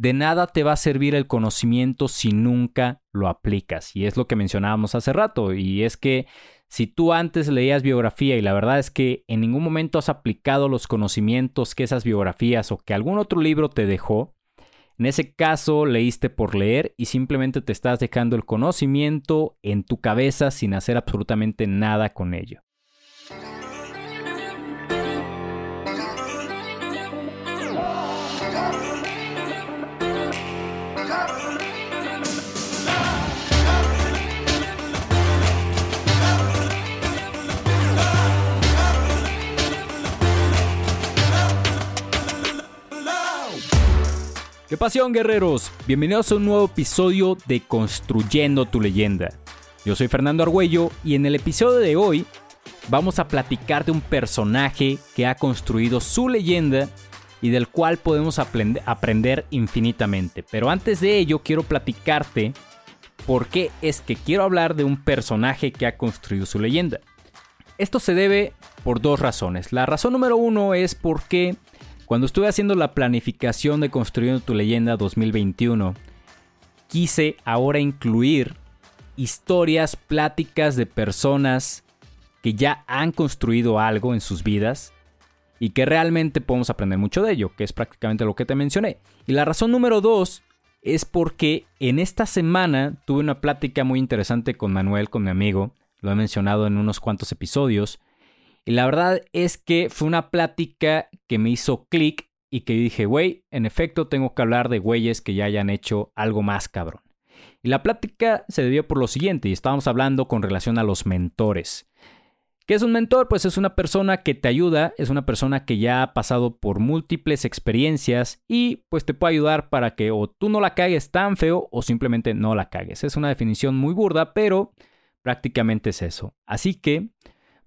de nada te va a servir el conocimiento si nunca lo aplicas. Y es lo que mencionábamos hace rato. Y es que si tú antes leías biografía y la verdad es que en ningún momento has aplicado los conocimientos que esas biografías o que algún otro libro te dejó, en ese caso leíste por leer y simplemente te estás dejando el conocimiento en tu cabeza sin hacer absolutamente nada con ello. ¡Qué pasión, guerreros! Bienvenidos a un nuevo episodio de Construyendo tu leyenda. Yo soy Fernando Argüello y en el episodio de hoy vamos a platicar de un personaje que ha construido su leyenda y del cual podemos aprender infinitamente. Pero antes de ello quiero platicarte por qué es que quiero hablar de un personaje que ha construido su leyenda. Esto se debe por dos razones. La razón número uno es porque cuando estuve haciendo la planificación de Construyendo tu leyenda 2021, quise ahora incluir historias, pláticas de personas que ya han construido algo en sus vidas y que realmente podemos aprender mucho de ello, que es prácticamente lo que te mencioné. Y la razón número dos es porque en esta semana tuve una plática muy interesante con Manuel, con mi amigo, lo he mencionado en unos cuantos episodios, y la verdad es que fue una plática que me hizo clic y que dije, güey, en efecto tengo que hablar de güeyes que ya hayan hecho algo más cabrón. Y la plática se debió por lo siguiente, y estábamos hablando con relación a los mentores. ¿Qué es un mentor? Pues es una persona que te ayuda, es una persona que ya ha pasado por múltiples experiencias y pues te puede ayudar para que o tú no la cagues tan feo o simplemente no la cagues. Es una definición muy burda, pero prácticamente es eso. Así que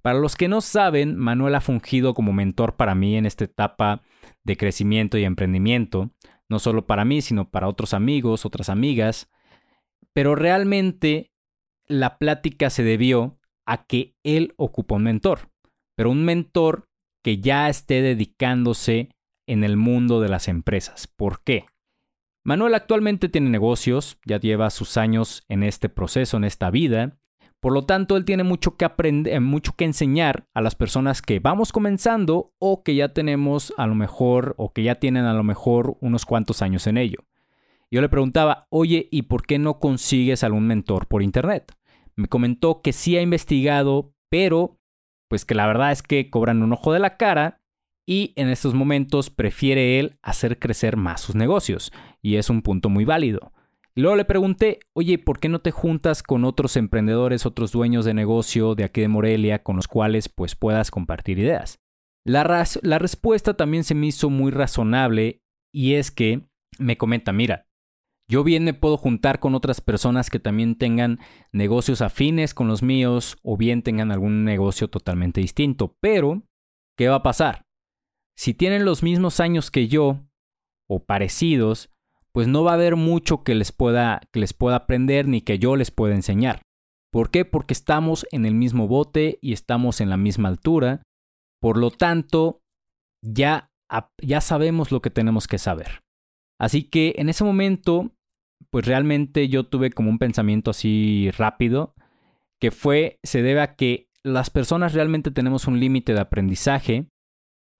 para los que no saben, Manuel ha fungido como mentor para mí en esta etapa de crecimiento y emprendimiento, no solo para mí, sino para otros amigos, otras amigas, pero realmente la plática se debió a que él ocupa un mentor, pero un mentor que ya esté dedicándose en el mundo de las empresas. ¿Por qué? Manuel actualmente tiene negocios, ya lleva sus años en este proceso, en esta vida, por lo tanto, él tiene mucho que aprender, mucho que enseñar a las personas que vamos comenzando o que ya tenemos a lo mejor o que ya tienen a lo mejor unos cuantos años en ello. Yo le preguntaba, oye, ¿y por qué no consigues algún mentor por internet? Me comentó que sí ha investigado, pero pues que la verdad es que cobran un ojo de la cara y en estos momentos prefiere él hacer crecer más sus negocios. Y es un punto muy válido. Luego le pregunté, oye, ¿por qué no te juntas con otros emprendedores, otros dueños de negocio de aquí de Morelia con los cuales pues puedas compartir ideas? La, la respuesta también se me hizo muy razonable y es que me comenta, mira, yo bien me puedo juntar con otras personas que también tengan negocios afines con los míos o bien tengan algún negocio totalmente distinto, pero ¿qué va a pasar? Si tienen los mismos años que yo o parecidos, pues no va a haber mucho que les pueda, que les pueda aprender ni que yo les pueda enseñar. ¿Por qué? Porque estamos en el mismo bote y estamos en la misma altura. Por lo tanto, ya, ya sabemos lo que tenemos que saber. Así que en ese momento, pues realmente yo tuve como un pensamiento así rápido, que fue, se debe a que las personas realmente tenemos un límite de aprendizaje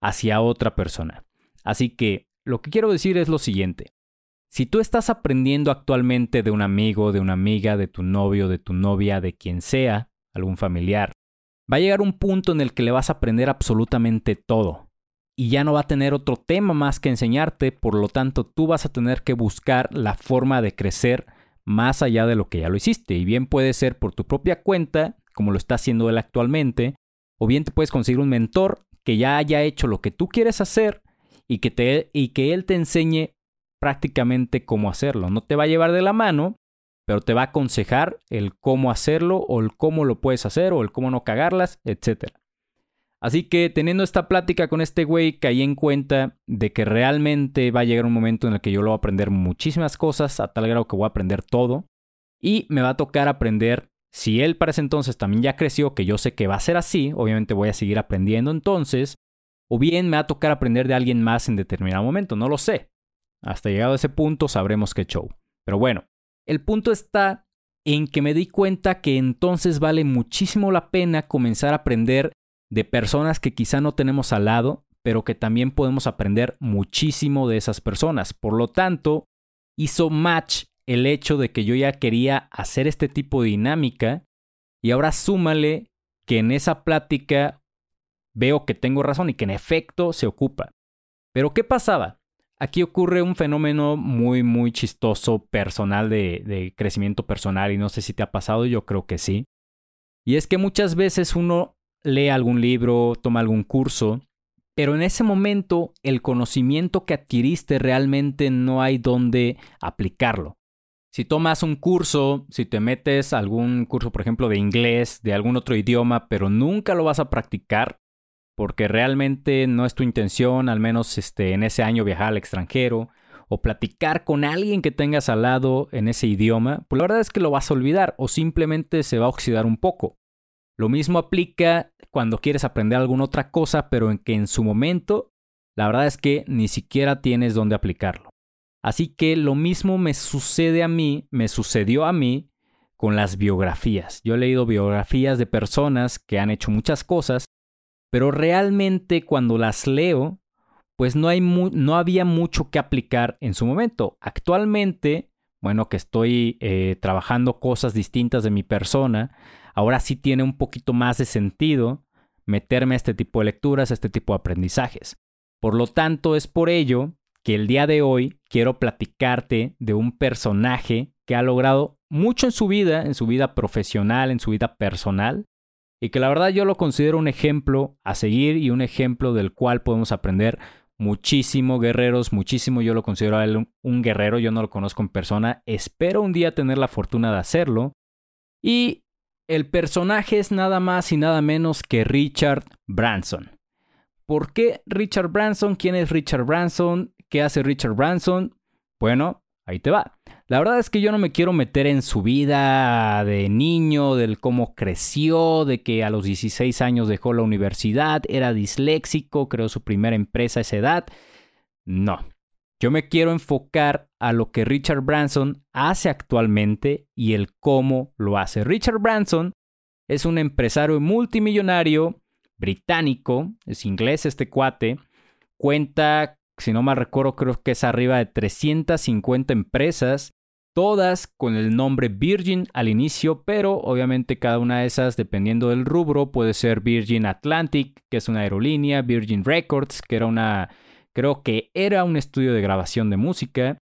hacia otra persona. Así que lo que quiero decir es lo siguiente. Si tú estás aprendiendo actualmente de un amigo, de una amiga, de tu novio, de tu novia, de quien sea, algún familiar, va a llegar un punto en el que le vas a aprender absolutamente todo. Y ya no va a tener otro tema más que enseñarte, por lo tanto tú vas a tener que buscar la forma de crecer más allá de lo que ya lo hiciste. Y bien puede ser por tu propia cuenta, como lo está haciendo él actualmente, o bien te puedes conseguir un mentor que ya haya hecho lo que tú quieres hacer y que, te, y que él te enseñe prácticamente cómo hacerlo. No te va a llevar de la mano, pero te va a aconsejar el cómo hacerlo o el cómo lo puedes hacer o el cómo no cagarlas, etc. Así que teniendo esta plática con este güey, caí en cuenta de que realmente va a llegar un momento en el que yo lo voy a aprender muchísimas cosas, a tal grado que voy a aprender todo. Y me va a tocar aprender, si él para ese entonces también ya creció, que yo sé que va a ser así, obviamente voy a seguir aprendiendo entonces, o bien me va a tocar aprender de alguien más en determinado momento, no lo sé. Hasta llegado a ese punto sabremos qué show. Pero bueno, el punto está en que me di cuenta que entonces vale muchísimo la pena comenzar a aprender de personas que quizá no tenemos al lado, pero que también podemos aprender muchísimo de esas personas. Por lo tanto, hizo match el hecho de que yo ya quería hacer este tipo de dinámica y ahora súmale que en esa plática veo que tengo razón y que en efecto se ocupa. Pero ¿qué pasaba? Aquí ocurre un fenómeno muy, muy chistoso personal de, de, crecimiento personal y no sé si te ha pasado, yo creo que sí. Y es que muchas veces uno lee algún libro, toma algún curso, pero en ese momento el conocimiento que adquiriste realmente no hay dónde aplicarlo. Si tomas un curso, si te metes a algún curso, por ejemplo, de inglés, de algún otro idioma, pero nunca lo vas a practicar, porque realmente no es tu intención, al menos este, en ese año viajar al extranjero, o platicar con alguien que tengas al lado en ese idioma, pues la verdad es que lo vas a olvidar o simplemente se va a oxidar un poco. Lo mismo aplica cuando quieres aprender alguna otra cosa, pero en que en su momento, la verdad es que ni siquiera tienes dónde aplicarlo. Así que lo mismo me sucede a mí, me sucedió a mí con las biografías. Yo he leído biografías de personas que han hecho muchas cosas, pero realmente cuando las leo, pues no, hay no había mucho que aplicar en su momento. Actualmente, bueno, que estoy eh, trabajando cosas distintas de mi persona, ahora sí tiene un poquito más de sentido meterme a este tipo de lecturas, a este tipo de aprendizajes. Por lo tanto, es por ello que el día de hoy quiero platicarte de un personaje que ha logrado mucho en su vida, en su vida profesional, en su vida personal, y que la verdad yo lo considero un ejemplo a seguir y un ejemplo del cual podemos aprender muchísimo, guerreros, muchísimo. Yo lo considero a él un guerrero, yo no lo conozco en persona, espero un día tener la fortuna de hacerlo. Y el personaje es nada más y nada menos que Richard Branson. ¿Por qué Richard Branson? ¿Quién es Richard Branson? ¿Qué hace Richard Branson? Bueno, ahí te va. La verdad es que yo no me quiero meter en su vida de niño, del cómo creció, de que a los 16 años dejó la universidad, era disléxico, creó su primera empresa a esa edad. No, yo me quiero enfocar a lo que Richard Branson hace actualmente y el cómo lo hace. Richard Branson es un empresario multimillonario británico, es inglés este cuate, cuenta, si no mal recuerdo, creo que es arriba de 350 empresas, todas con el nombre Virgin al inicio, pero obviamente cada una de esas, dependiendo del rubro, puede ser Virgin Atlantic, que es una aerolínea, Virgin Records, que era una Creo que era un estudio de grabación de música.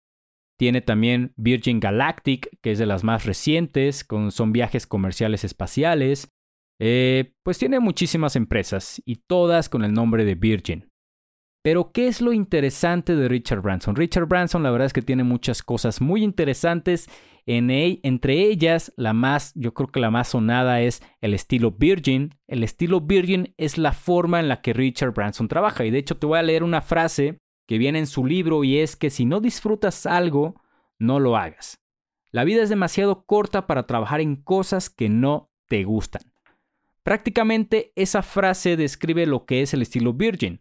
Tiene también Virgin Galactic, que es de las más recientes, son viajes comerciales espaciales. Eh, pues tiene muchísimas empresas y todas con el nombre de Virgin. Pero, ¿qué es lo interesante de Richard Branson? Richard Branson, la verdad es que tiene muchas cosas muy interesantes. En entre ellas, la más, yo creo que la más sonada es el estilo Virgin. El estilo Virgin es la forma en la que Richard Branson trabaja. Y de hecho, te voy a leer una frase que viene en su libro y es que si no disfrutas algo, no lo hagas. La vida es demasiado corta para trabajar en cosas que no te gustan. Prácticamente esa frase describe lo que es el estilo Virgin.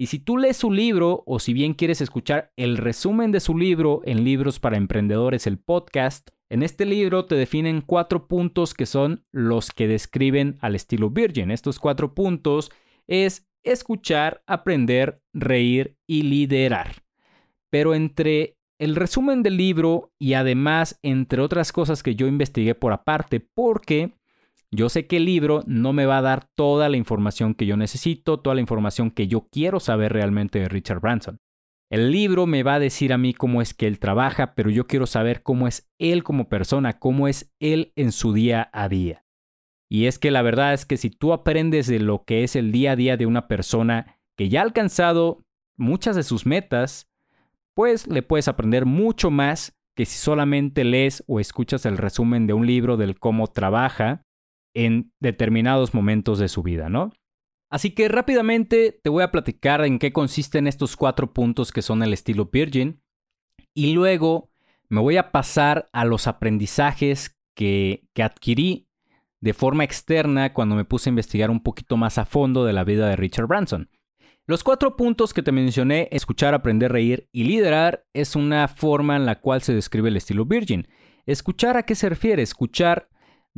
Y si tú lees su libro o si bien quieres escuchar el resumen de su libro en Libros para Emprendedores, el podcast, en este libro te definen cuatro puntos que son los que describen al estilo Virgin. Estos cuatro puntos es escuchar, aprender, reír y liderar. Pero entre el resumen del libro y además entre otras cosas que yo investigué por aparte, porque yo sé que el libro no me va a dar toda la información que yo necesito, toda la información que yo quiero saber realmente de Richard Branson. El libro me va a decir a mí cómo es que él trabaja, pero yo quiero saber cómo es él como persona, cómo es él en su día a día. Y es que la verdad es que si tú aprendes de lo que es el día a día de una persona que ya ha alcanzado muchas de sus metas, pues le puedes aprender mucho más que si solamente lees o escuchas el resumen de un libro del cómo trabaja en determinados momentos de su vida, ¿no? Así que rápidamente te voy a platicar en qué consisten estos cuatro puntos que son el estilo Virgin y luego me voy a pasar a los aprendizajes que, que adquirí de forma externa cuando me puse a investigar un poquito más a fondo de la vida de Richard Branson. Los cuatro puntos que te mencioné, escuchar, aprender, reír y liderar, es una forma en la cual se describe el estilo Virgin. Escuchar a qué se refiere? Escuchar,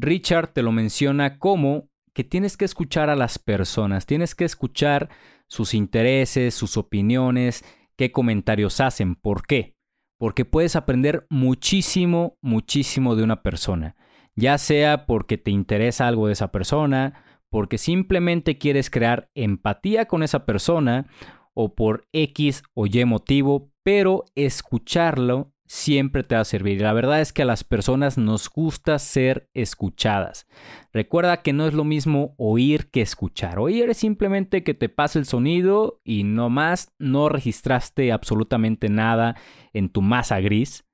Richard te lo menciona como que tienes que escuchar a las personas, tienes que escuchar sus intereses, sus opiniones, qué comentarios hacen. ¿Por qué? Porque puedes aprender muchísimo, muchísimo de una persona. Ya sea porque te interesa algo de esa persona, porque simplemente quieres crear empatía con esa persona o por X o Y motivo, pero escucharlo siempre te va a servir. La verdad es que a las personas nos gusta ser escuchadas. Recuerda que no es lo mismo oír que escuchar. Oír es simplemente que te pase el sonido y no más, no registraste absolutamente nada en tu masa gris.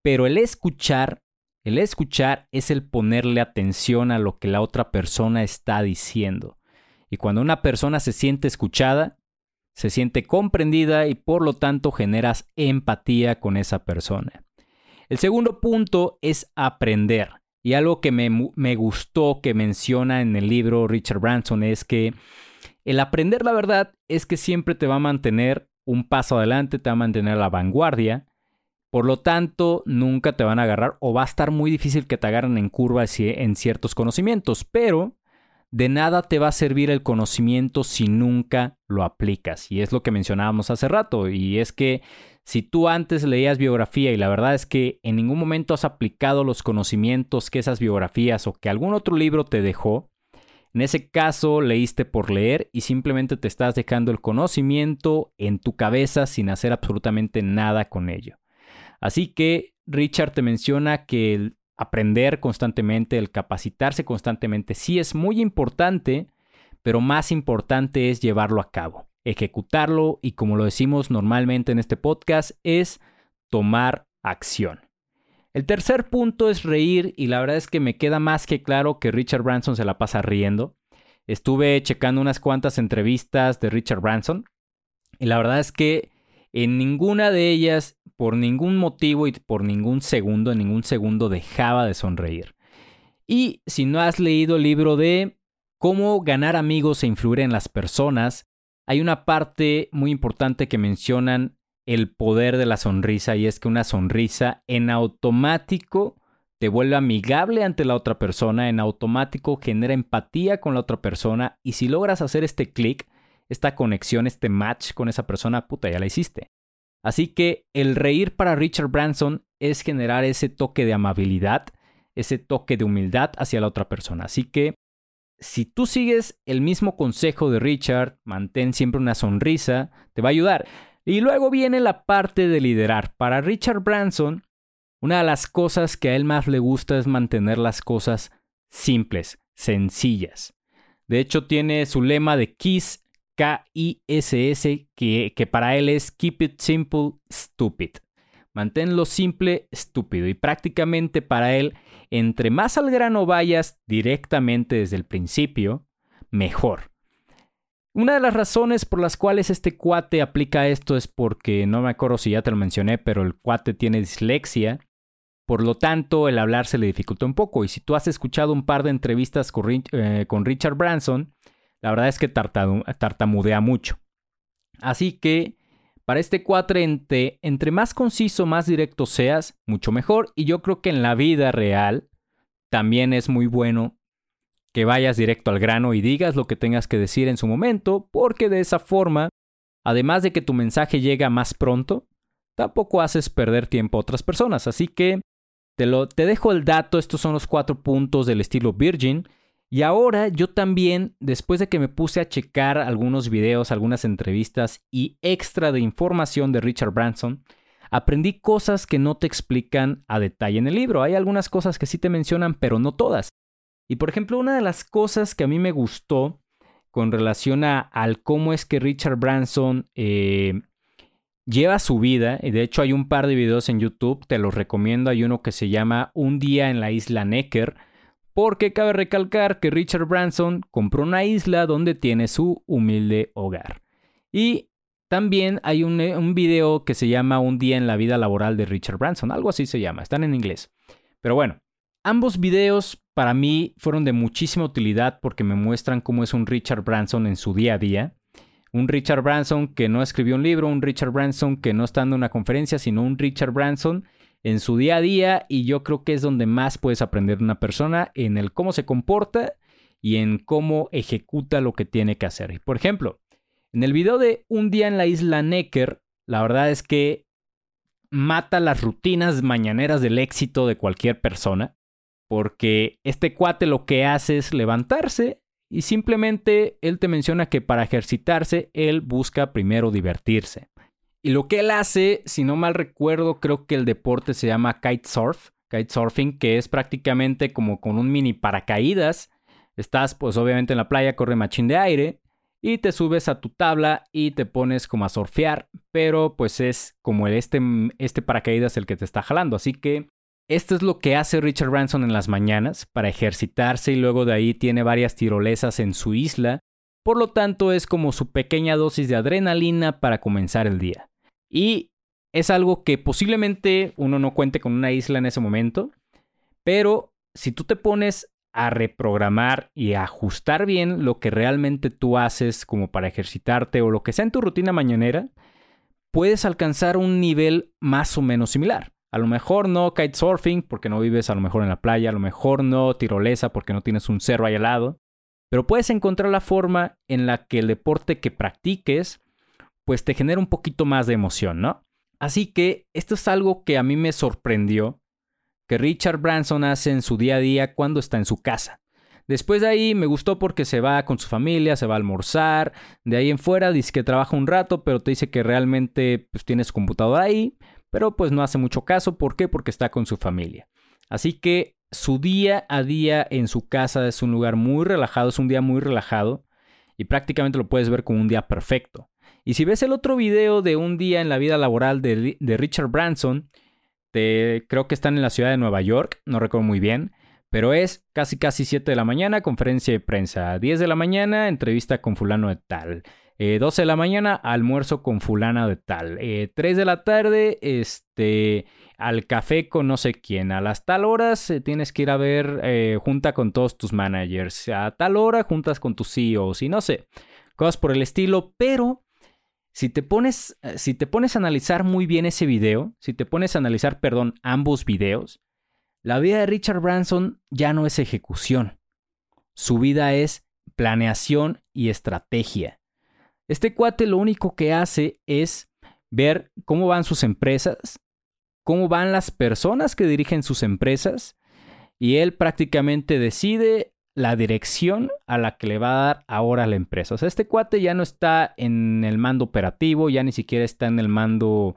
Pero el escuchar, el escuchar es el ponerle atención a lo que la otra persona está diciendo. Y cuando una persona se siente escuchada, se siente comprendida y por lo tanto generas empatía con esa persona. El segundo punto es aprender. Y algo que me, me, gustó que menciona en el libro Richard Branson es que el aprender la verdad es que siempre te va a mantener un paso adelante, te va a mantener a la vanguardia. Por lo tanto, nunca te van a agarrar o va a estar muy difícil que te agarren en curva en ciertos conocimientos. Pero de nada te va a servir el conocimiento si nunca lo aplicas. Y es lo que mencionábamos hace rato. Y es que si tú antes leías biografía y la verdad es que en ningún momento has aplicado los conocimientos que esas biografías o que algún otro libro te dejó, en ese caso leíste por leer y simplemente te estás dejando el conocimiento en tu cabeza sin hacer absolutamente nada con ello. Así que Richard te menciona que aprender constantemente, el capacitarse constantemente, sí es muy importante, pero más importante es llevarlo a cabo, ejecutarlo y como lo decimos normalmente en este podcast, es tomar acción. El tercer punto es reír y la verdad es que me queda más que claro que Richard Branson se la pasa riendo. Estuve checando unas cuantas entrevistas de Richard Branson y la verdad es que en ninguna de ellas por ningún motivo y por ningún segundo, en ningún segundo dejaba de sonreír. Y si no has leído el libro de Cómo ganar amigos e influir en las personas, hay una parte muy importante que mencionan el poder de la sonrisa y es que una sonrisa en automático te vuelve amigable ante la otra persona, en automático genera empatía con la otra persona y si logras hacer este clic, esta conexión, este match con esa persona, puta, ya la hiciste. Así que el reír para Richard Branson es generar ese toque de amabilidad, ese toque de humildad hacia la otra persona. Así que si tú sigues el mismo consejo de Richard, mantén siempre una sonrisa, te va a ayudar. Y luego viene la parte de liderar. Para Richard Branson, una de las cosas que a él más le gusta es mantener las cosas simples, sencillas. De hecho, tiene su lema de Kiss K-I-S-S, que, para él es Keep It Simple, Stupid. Manténlo simple, estúpido. Y prácticamente para él, entre más al grano vayas directamente desde el principio, mejor. Una de las razones por las cuales este cuate aplica esto es porque, no me acuerdo si ya te lo mencioné, pero el cuate tiene dislexia. Por lo tanto, el hablar se le dificulta un poco. Y si tú has escuchado un par de entrevistas con, eh, con Richard Branson, la verdad es que tartamudea mucho. Así que para este cuadrante, entre más conciso, más directo seas, mucho mejor. Y yo creo que en la vida real también es muy bueno que vayas directo al grano y digas lo que tengas que decir en su momento, porque de esa forma, además de que tu mensaje llega más pronto, tampoco haces perder tiempo a otras personas. Así que te, lo, te dejo el dato, estos son los cuatro puntos del estilo Virgin. Y ahora yo también, después de que me puse a checar algunos videos, algunas entrevistas y extra de información de Richard Branson, aprendí cosas que no te explican a detalle en el libro. Hay algunas cosas que sí te mencionan, pero no todas. Y por ejemplo, una de las cosas que a mí me gustó con relación a al cómo es que Richard Branson eh, lleva su vida, y de hecho hay un par de videos en YouTube, te los recomiendo, hay uno que se llama Un día en la isla Necker, porque cabe recalcar que Richard Branson compró una isla donde tiene su humilde hogar. Y también hay un, un, video que se llama Un día en la vida laboral de Richard Branson, algo así se llama, están en inglés. Pero bueno, ambos videos para mí fueron de muchísima utilidad porque me muestran cómo es un Richard Branson en su día a día. Un Richard Branson que no escribió un libro, un Richard Branson que no está dando una conferencia, sino un Richard Branson en su día a día y yo creo que es donde más puedes aprender de una persona en el cómo se comporta y en cómo ejecuta lo que tiene que hacer. Por ejemplo, en el video de Un día en la isla Necker, la verdad es que mata las rutinas mañaneras del éxito de cualquier persona, porque este cuate lo que hace es levantarse y simplemente él te menciona que para ejercitarse él busca primero divertirse. Y lo que él hace, si no mal recuerdo, creo que el deporte se llama kitesurf, kitesurfing, que es prácticamente como con un mini paracaídas. Estás pues obviamente en la playa, corre machín de aire y te subes a tu tabla y te pones como a surfear, pero pues es como el este, este paracaídas el que te está jalando. Así que esto es lo que hace Richard Branson en las mañanas para ejercitarse y luego de ahí tiene varias tirolesas en su isla. Por lo tanto es como su pequeña dosis de adrenalina para comenzar el día. Y es algo que posiblemente uno no cuente con una isla en ese momento, pero si tú te pones a reprogramar y ajustar bien lo que realmente tú haces como para ejercitarte o lo que sea en tu rutina mañanera, puedes alcanzar un nivel más o menos similar. A lo mejor no kitesurfing porque no vives a lo mejor en la playa, a lo mejor no tirolesa porque no tienes un cerro ahí al lado, pero puedes encontrar la forma en la que el deporte que practiques pues te genera un poquito más de emoción, ¿no? Así que esto es algo que a mí me sorprendió que Richard Branson hace en su día a día cuando está en su casa. Después de ahí me gustó porque se va con su familia, se va a almorzar. De ahí en fuera dice que trabaja un rato, pero te dice que realmente pues, tiene su computadora ahí, pero pues no hace mucho caso. ¿Por qué? Porque está con su familia. Así que su día a día en su casa es un lugar muy relajado, es un día muy relajado y prácticamente lo puedes ver como un día perfecto. Y si ves el otro video de un día en la vida laboral de, Richard Branson, creo que están en la ciudad de Nueva York, no recuerdo muy bien, pero es casi casi 7 de la mañana, conferencia de prensa, 10 de la mañana, entrevista con fulano de tal. 12 eh, de la mañana, almuerzo con fulana de tal. 3 eh, de la tarde, este, al café con no sé quién. A las tal horas eh, tienes que ir a ver junta con todos tus managers. A tal hora juntas con tus CEOs y no sé, cosas por el estilo. Pero si te pones, eh, si te pones a analizar muy bien ese video, si te pones a analizar, perdón, ambos videos, la vida de Richard Branson ya no es ejecución. Su vida es planeación y estrategia. Este cuate lo único que hace es ver cómo van sus empresas, cómo van las personas que dirigen sus empresas, y él prácticamente decide la dirección a la que le va a dar ahora la empresa. O sea, este cuate ya no está en el mando operativo, ya ni siquiera está en el mando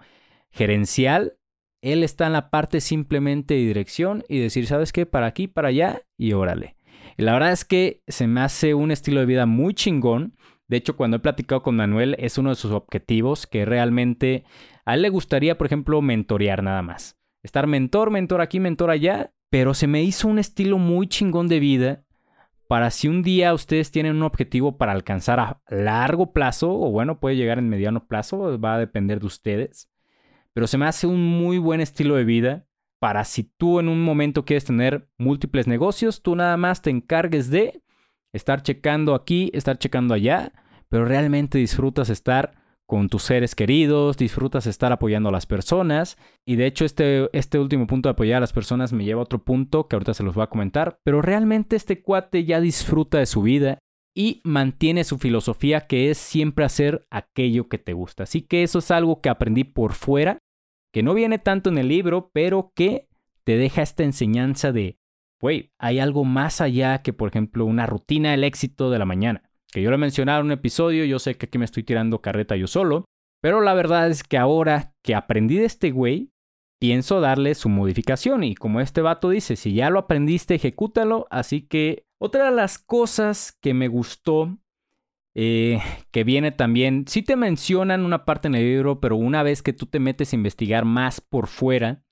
gerencial. Él está en la parte simplemente de dirección y decir, ¿sabes qué? Para aquí, para allá y órale. Y la verdad es que se me hace un estilo de vida muy chingón. De hecho, cuando he platicado con Manuel, es uno de sus objetivos que realmente a él le gustaría, por ejemplo, mentorear nada más. Estar mentor, mentor aquí, mentor allá. Pero se me hizo un estilo muy chingón de vida para si un día ustedes tienen un objetivo para alcanzar a largo plazo, o bueno, puede llegar en mediano plazo, va a depender de ustedes. Pero se me hace un muy buen estilo de vida para si tú en un momento quieres tener múltiples negocios, tú nada más te encargues de estar checando aquí, estar checando allá, pero realmente disfrutas estar con tus seres queridos, disfrutas estar apoyando a las personas. Y de hecho este, este último punto de apoyar a las personas me lleva a otro punto que ahorita se los voy a comentar. Pero realmente este cuate ya disfruta de su vida y mantiene su filosofía que es siempre hacer aquello que te gusta. Así que eso es algo que aprendí por fuera, que no viene tanto en el libro, pero que te deja esta enseñanza de, güey, hay algo más allá que por ejemplo una rutina del éxito de la mañana que yo lo he mencionado en un episodio, yo sé que aquí me estoy tirando carreta yo solo, pero la verdad es que ahora que aprendí de este güey, pienso darle su modificación y como este vato dice, si ya lo aprendiste, ejecútalo, así que otra de las cosas que me gustó, eh, que viene también, sí te mencionan una parte en el libro, pero una vez que tú te metes a investigar más por fuera,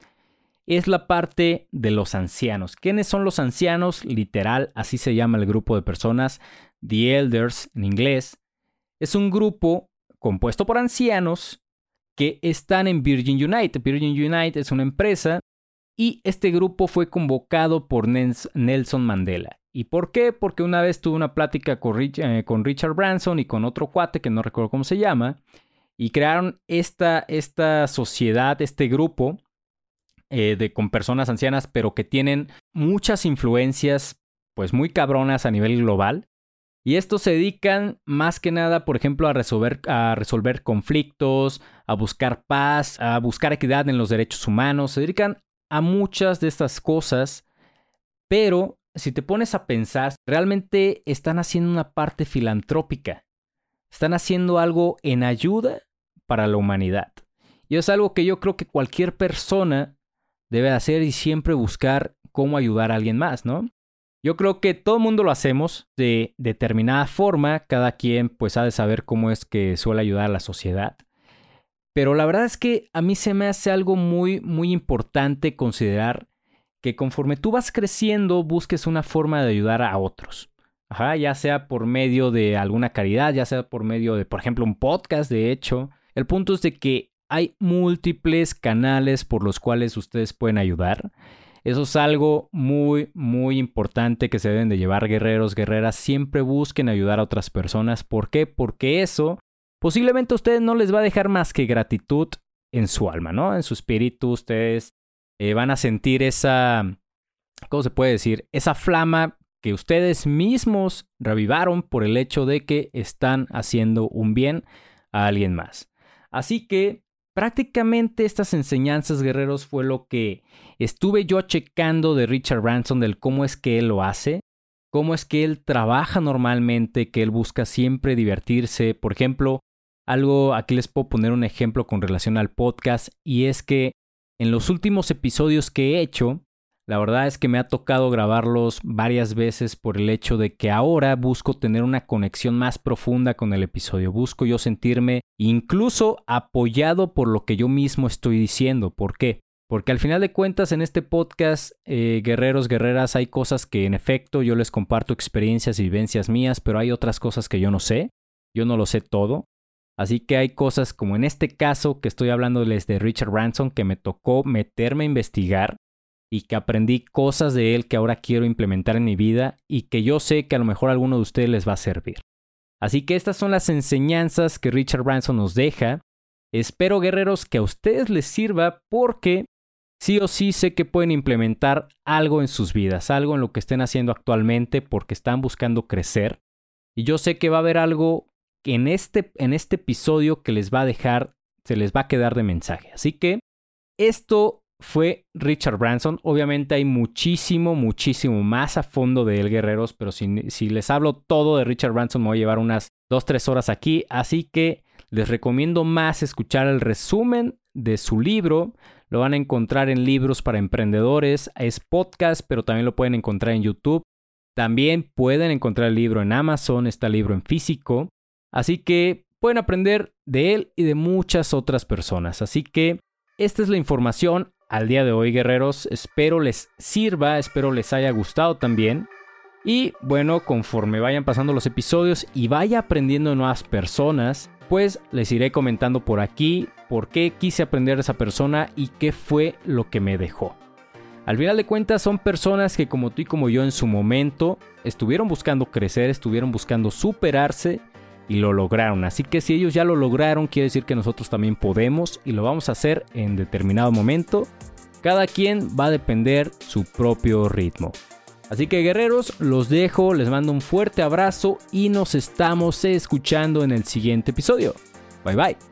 es la parte de los ancianos. ¿Quiénes son los ancianos? Literal, así se llama el grupo de personas The Elders en inglés, es un grupo compuesto por ancianos que están en Virgin Unite. Virgin Unite es una empresa y este grupo fue convocado por Nelson Mandela. ¿Y por qué? Porque una vez tuve una plática con, eh, Richard Branson y con otro cuate que no recuerdo cómo se llama, y crearon esta, esta sociedad, este grupo eh, de, con personas ancianas, pero que tienen muchas influencias, pues muy cabronas a nivel global. Y estos se dedican más que nada, por ejemplo, a resolver, a resolver conflictos, a buscar paz, a buscar equidad en los derechos humanos. Se dedican a muchas de estas cosas, pero si te pones a pensar, realmente están haciendo una parte filantrópica. Están haciendo algo en ayuda para la humanidad. Y es algo que yo creo que cualquier persona debe hacer y siempre buscar cómo ayudar a alguien más, ¿no? Yo creo que todo el mundo lo hacemos de determinada forma, cada quien pues ha de saber cómo es que suele ayudar a la sociedad. Pero la verdad es que a mí se me hace algo muy, muy importante considerar que conforme tú vas creciendo busques una forma de ayudar a otros. Ajá, ya sea por medio de alguna caridad, ya sea por medio de, por ejemplo, un podcast, de hecho. El punto es de que hay múltiples canales por los cuales ustedes pueden ayudar. Eso es algo muy, muy importante que se deben de llevar guerreros, guerreras. Siempre busquen ayudar a otras personas. ¿Por qué? Porque eso posiblemente a ustedes no les va a dejar más que gratitud en su alma, ¿no? En su espíritu. Ustedes eh, van a sentir esa, ¿cómo se puede decir? Esa flama que ustedes mismos revivaron por el hecho de que están haciendo un bien a alguien más. Así que prácticamente estas enseñanzas, guerreros, fue lo que estuve yo checando de Richard Branson, del cómo es que él lo hace, cómo es que él trabaja normalmente, que él busca siempre divertirse. Por ejemplo, algo, aquí les puedo poner un ejemplo con relación al podcast, y es que en los últimos episodios que he hecho, la verdad es que me ha tocado grabarlos varias veces por el hecho de que ahora busco tener una conexión más profunda con el episodio. Busco yo sentirme incluso apoyado por lo que yo mismo estoy diciendo. ¿Por qué? Porque al final de cuentas en este podcast, eh, guerreros, guerreras, hay cosas que en efecto yo les comparto experiencias y vivencias mías, pero hay otras cosas que yo no sé. Yo no lo sé todo. Así que hay cosas como en este caso que estoy hablándoles de Richard Branson que me tocó meterme a investigar y que aprendí cosas de él que ahora quiero implementar en mi vida y que yo sé que a lo mejor a alguno de ustedes les va a servir. Así que estas son las enseñanzas que Richard Branson nos deja. Espero guerreros que a ustedes les sirva porque sí o sí sé que pueden implementar algo en sus vidas, algo en lo que estén haciendo actualmente porque están buscando crecer. Y yo sé que va a haber algo en este, en este episodio que les va a dejar, se les va a quedar de mensaje. Así que esto fue Richard Branson. Obviamente hay muchísimo, muchísimo más a fondo de él, guerreros, pero si, les hablo todo de Richard Branson me voy a llevar unas 2-3 horas aquí. Así que les recomiendo más escuchar el resumen de su libro. Lo van a encontrar en libros para emprendedores. Es podcast, pero también lo pueden encontrar en YouTube. También pueden encontrar el libro en Amazon, está el libro en físico. Así que pueden aprender de él y de muchas otras personas. Así que esta es la información al día de hoy, guerreros. Espero les sirva, espero les haya gustado también. Y bueno, conforme vayan pasando los episodios y vaya aprendiendo nuevas personas, pues les iré comentando por aquí por qué quise aprender de esa persona y qué fue lo que me dejó. Al final de cuentas son personas que como tú y como yo en su momento estuvieron buscando crecer, estuvieron buscando superarse y lo lograron. Así que si ellos ya lo lograron, quiere decir que nosotros también podemos y lo vamos a hacer en determinado momento. Cada quien va a depender su propio ritmo. Así que guerreros, los dejo, les mando un fuerte abrazo y nos estamos escuchando en el siguiente episodio. Bye bye.